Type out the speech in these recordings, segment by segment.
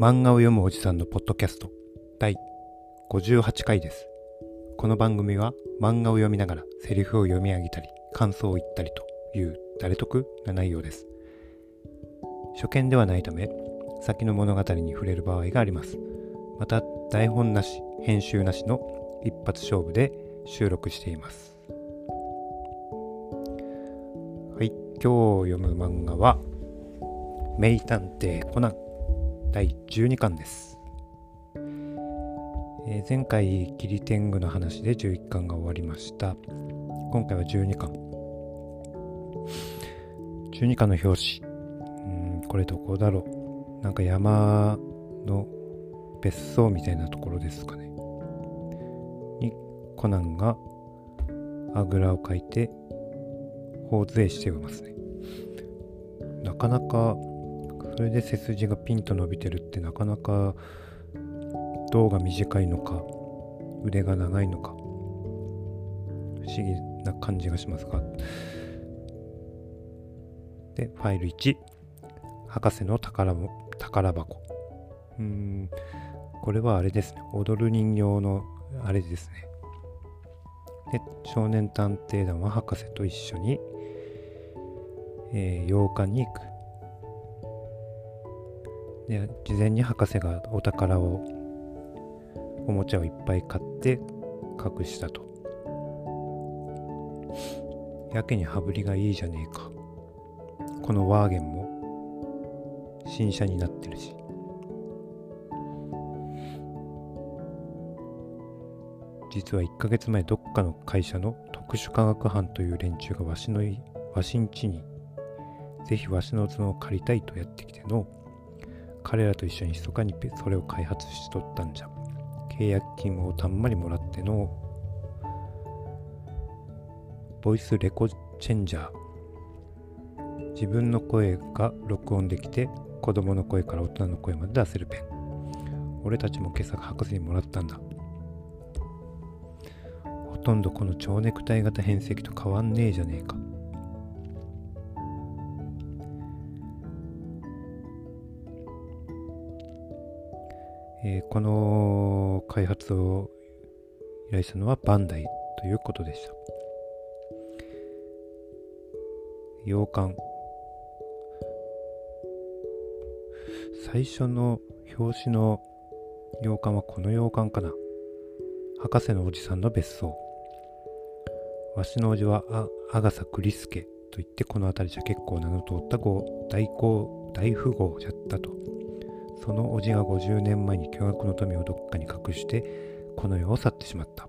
漫画を読むおじさんのポッドキャスト第58回です。この番組は漫画を読みながらセリフを読み上げたり感想を言ったりという誰得な内容です。初見ではないため先の物語に触れる場合があります。また台本なし編集なしの一発勝負で収録しています。はい、今日読む漫画は名探偵コナン第12巻です、えー前回キリテングの話で11巻が終わりました。今回は12巻。12巻の表紙。うんこれどこだろう。なんか山の別荘みたいなところですかね。にコナンがあぐらをかいて頬杖していますね。なかなかそれで背筋がピンと伸びてるってなかなか胴が短いのか腕が長いのか不思議な感じがしますが。でファイル1博士の宝も宝箱。うん。これはあれですね。踊る人形のあれですね。で少年探偵団は博士と一緒に、えー洋館に行く。で事前に博士がお宝をおもちゃをいっぱい買って隠したと。やけに羽振りがいいじゃねえか。このワーゲンも新車になってるし。実は1ヶ月前どっかの会社の特殊化学班という連中がわしのいわしんちにぜひわしの角を借りたいとやってきての。彼らと一緒に密かにそれを開発しとったんじゃ。契約金をたんまりもらってのボイスレコチェンジャー。自分の声が録音できて子供の声から大人の声まで出せるペン。俺たちも今朝博士にもらったんだ。ほとんどこの蝶ネクタイ型変石と変わんねえじゃねえか。えーこの開発を依頼したのはバンダイということでした。洋館。最初の表紙の洋館はこの洋館かな。博士のおじさんの別荘。わしのおじはあアガサ・クリスケといってこの辺りじゃ結構名の通った大大富豪じゃったと。そのおじが50年前に巨額の富をどっかに隠してこの世を去ってしまった。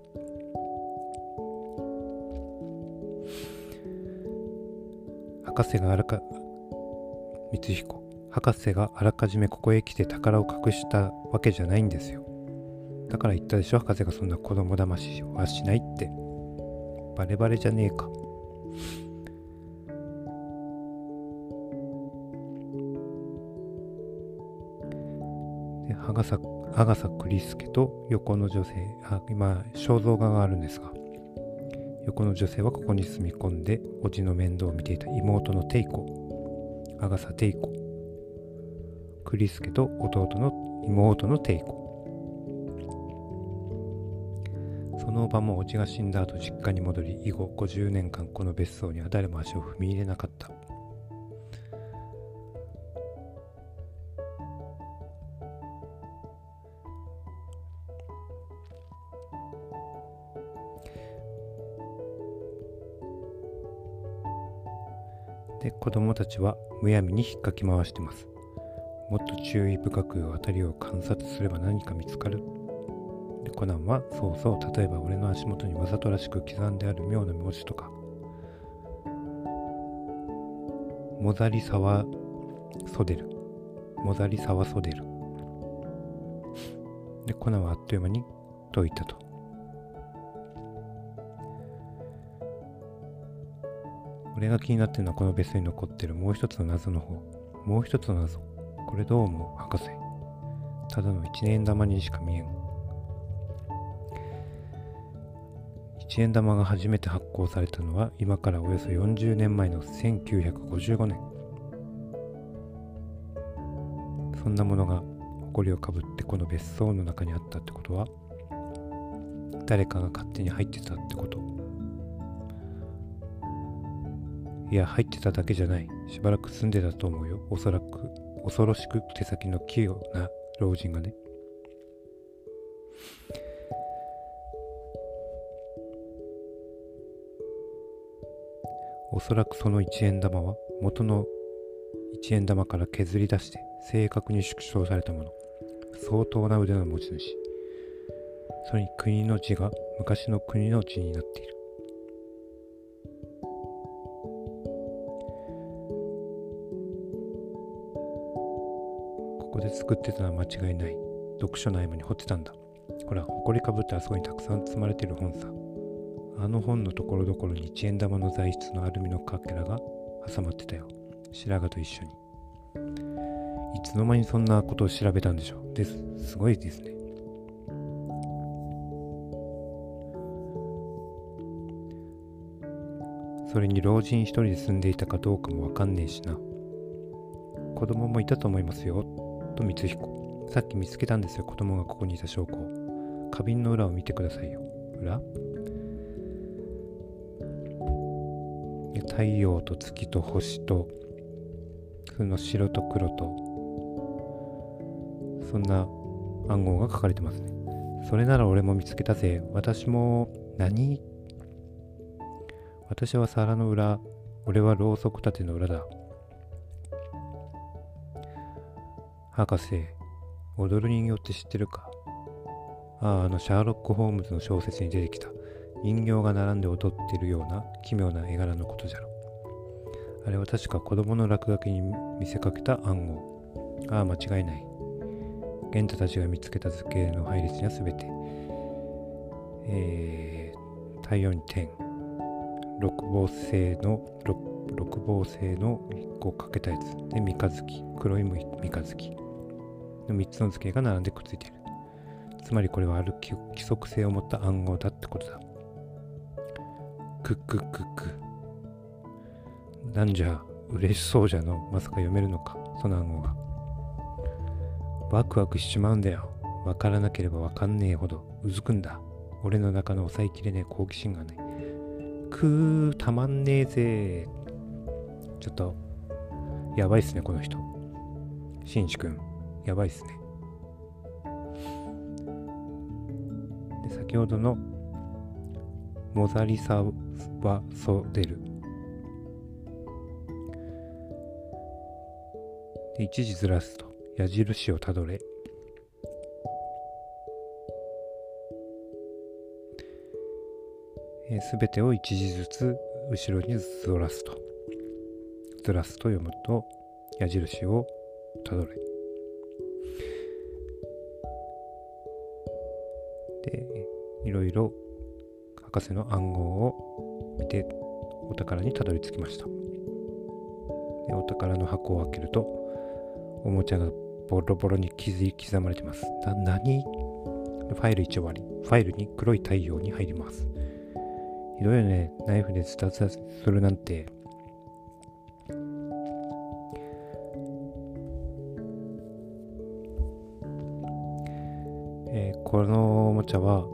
博士があらか光彦。博士があらかじめここへ来て宝を隠したわけじゃないんですよ。だから言ったでしょ博士がそんな子供騙しはしないって。バレバレじゃねえか。アガサアガサ・クリスケと横の女性あ今肖像画があるんですが横の女性はここに住み込んでおじの面倒を見ていた妹のテイコアガサ・テイコクリスケと弟の妹のテイコ。その場もおじが死んだ後実家に戻り以後50年間この別荘には誰も足を踏み入れなかった。子供たちはむやみに引っかき回してます。もっと注意深く辺りを観察すれば何か見つかる。でコナンはそうそう例えば俺の足元にわざとらしく刻んである妙な文字とか。モザリサワソデルモザリサワソデルでコナンはあっという間に解いたと。俺が気になってるのはこの別荘に残ってる。もう一つの謎の方。もう一つの謎。これどう思う？博士。ただの一円玉にしか見えん。一円玉が初めて発行されたのは今からおよそ40年前の1955年。そんなものが埃をかぶってこの別荘の中にあったってことは誰かが勝手に入ってたってこと。いや入ってただけじゃない。しばらく住んでたと思うよ。おそらく恐ろしく手先の器用な老人がね。おそらくその一円玉は元の一円玉から削り出して正確に縮小されたもの。相当な腕の持ち主。それに国の字が昔の国の字になっている。ここで作ってたのは間違いない。読書の合間に掘ってたんだ。ほら埃かぶってあそこにたくさん積まれてる本さ。あの本のところどころに一円玉の材質のアルミのかけらが挟まってたよ。白髪と一緒に。いつの間にそんなことを調べたんでしょう。です。すごいですね。それに老人一人で住んでいたかどうかもわかんねえしな。子供もいたと思いますよ。と光彦。さっき見つけたんですよ。子供がここにいた証拠花瓶の裏を見てくださいよ。裏？太陽と月と星とその白と黒とそんな暗号が書かれてますね。それなら俺も見つけたぜ。私も何？私は皿の裏。俺はろうそく立ての裏だ。博士踊る人形って知ってるか？あああのシャーロック・ホームズの小説に出てきた。人形が並んで踊ってるような奇妙な絵柄のことじゃろ。あれは確か子供の落書きに見せかけた暗号。ああ、間違いない。玄太たちが見つけた図形の配列にはすべて、えー、太陽に点、六芒星の六六芒星の1個かけたやつ。で三日月。黒い三日月。の3つの図形が並んでくっついているつまりこれはある規則性を持った暗号だってことだクックックック。なんじゃ、嬉しそうじゃの。まさか読めるのか、その暗号が。ワクワクしちまうんだよ。わからなければわかんねえほどうずくんだ。俺の中の抑えきれねえ好奇心がね。くー、たまんねえぜ。ちょっと、やばいっすね、この人。しんし君、やばいっすね。で、先ほどのモザリサワソデルで一時ずらすと。矢印をたどれ。すべてを一時ずつ後ろにずらすと。ずらすと読むと矢印をたどれ。いろいろ博士の暗号を見てお宝にたどり着きました。でお宝の箱を開けるとおもちゃがボロボロに刻まれてます。な何？ファイル1終わりファイルに黒い太陽に入ります。ひどいよね。ナイフでズタズタするなんて。え、このおもちゃは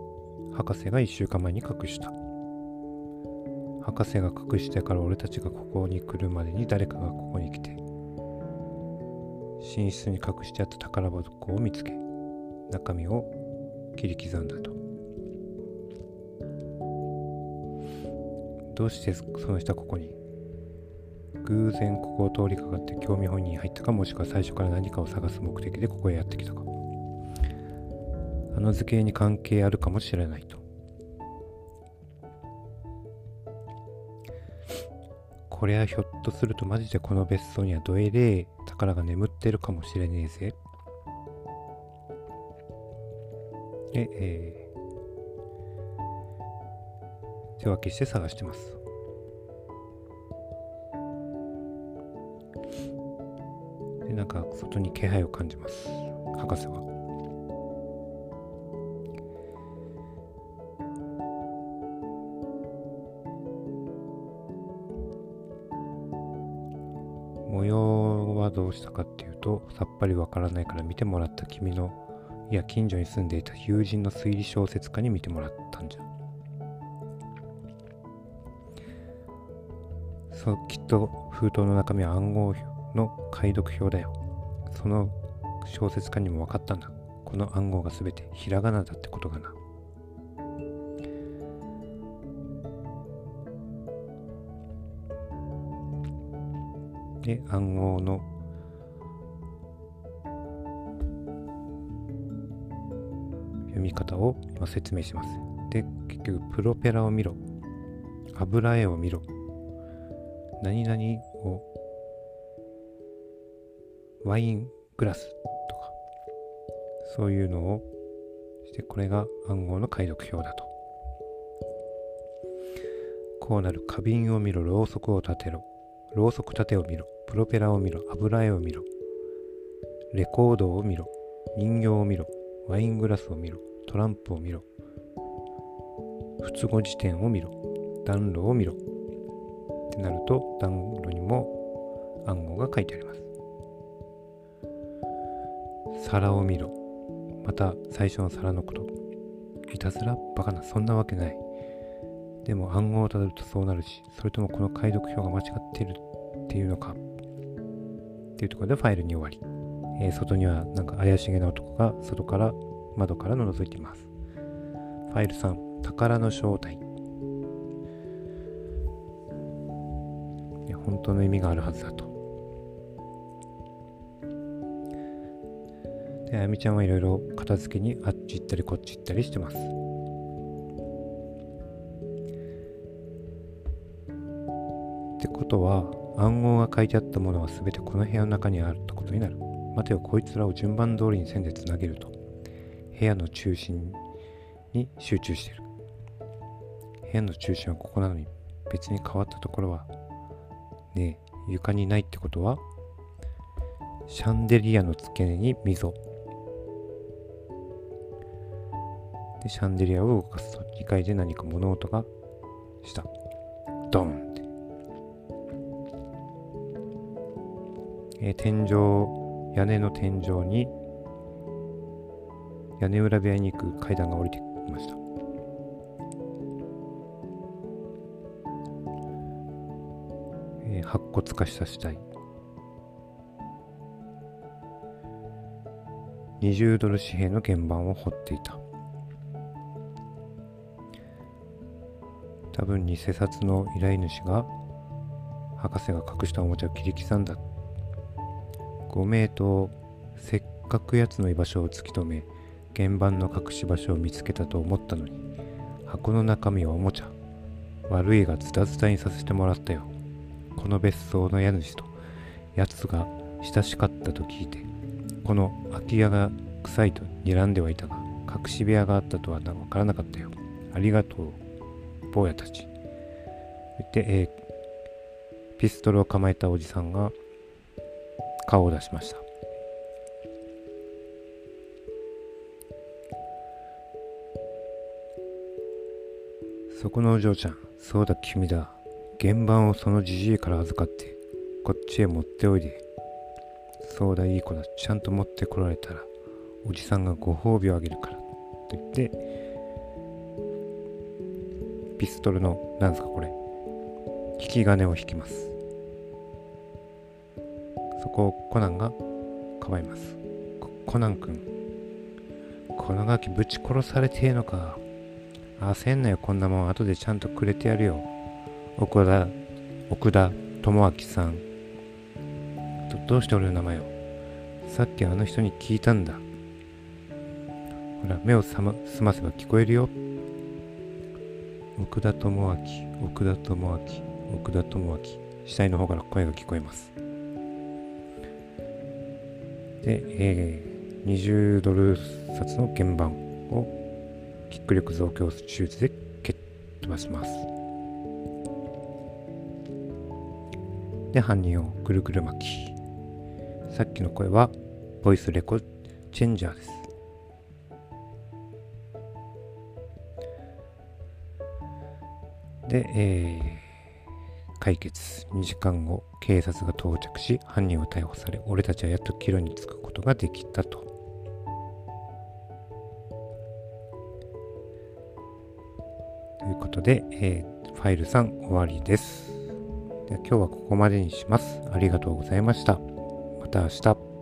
博士が1週間前に隠した。博士が隠してから俺たちがここに来るまでに誰かがここに来て寝室に隠してあった宝箱を見つけ中身を切り刻んだと。どうしてその人はここに？偶然ここを通りかかって興味本人に入ったかもしくは最初から何かを探す目的でここへやってきたか。あの図形に関係あるかもしれないと。これはひょっとするとマジでこの別荘にはどえれえ宝が眠ってるかもしれねえぜ。で、えー、手分けして探してます。で、なんか外に気配を感じます。博士は。したかっていうとさっぱりわからないから見てもらった君のいや近所に住んでいた友人の推理小説家に見てもらったんじゃ。そうきっと封筒の中身は暗号の解読表だよ。その小説家にも分かったんだ。この暗号が全てひらがなだってことがな。で暗号の読み方を今説明します。で、結局、プロペラを見ろ。油絵を見ろ。何々をワイングラスとか、そういうのをして、これが暗号の解読表だと。こうなる花瓶を見ろ、ろうそくを立てろ。ろうそく立てを見ろ。プロペラを見ろ。油絵を見ろ。レコードを見ろ。人形を見ろ。ワイングラスを見ろ。トランプを見ろ。不都合辞典を見ろ。暖炉を見ろ。ってなると、暖炉にも暗号が書いてあります。皿を見ろ。また最初の皿のこと。いたずらバカな、そんなわけない。でも暗号をたどるとそうなるし、それともこの解読表が間違っているっていうのかっていうところでファイルに終わり、えー、外にはなんか怪しげな男が外から窓からの覗いています。ファイル3宝の正体。本当の意味があるはずだと。であやみちゃんはいろいろ片付けにあっち行ったりこっち行ったりしてます。ってことは暗号が書いてあったものは全てこの部屋の中にあるってことになる。待てよ、こいつらを順番通りに線でつなげると、部屋の中心に集中している。部屋の中心はここなのに、別に変わったところは、ねえ、床にないってことは、シャンデリアの付け根に溝。で、シャンデリアを動かすと、2階で何か物音がした。ドンってえー、天井、屋根の天井に屋根裏部屋に行く階段が降りてきました。えー、白骨化した死体。20ドル紙幣の鍵盤を掘っていた。多分偽札の依頼主が博士が隠したおもちゃを切り刻んだご名答せっかく奴の居場所を突き止め原版の隠し場所を見つけたと思ったのに箱の中身はおもちゃ。悪いがズタズタにさせてもらったよ。この別荘の家主と奴が親しかったと聞いてこの空き家が臭いと睨んではいたが隠し部屋があったとは分からなかったよ。ありがとう坊やたち。で、えー、ピストルを構えたおじさんが顔を出しました。そこのお嬢ちゃんそうだ君だ。原版をそのじじいから預かってこっちへ持っておいで。そうだいい子だ。ちゃんと持ってこられたらおじさんがご褒美をあげるから。と言ってピストルのなんすかこれ引き金を引きます。そこをコナンがかばいます。コナン君。このガキぶち殺されてえのか。焦んなよ、こんなもん。後でちゃんとくれてやるよ。奥田、奥田智明さん。どどうして俺の名前を？さっきあの人に聞いたんだ。ほら、目をさま澄ませば聞こえるよ。奥田智明、奥田智明、奥田智明。死体の方から声が聞こえます。で、えー、20ドル札の鍵盤をキック力増強手術で蹴っ飛ばします。で、犯人をぐるぐる巻き。さっきの声は、ボイスレコチェンジャーです。で、えー、解決。2時間後警察が到着し犯人は逮捕され俺たちはやっと帰路に着くことができたと。ということで、えー、ファイル3終わりです。では今日はここまでにします。ありがとうございました。また明日。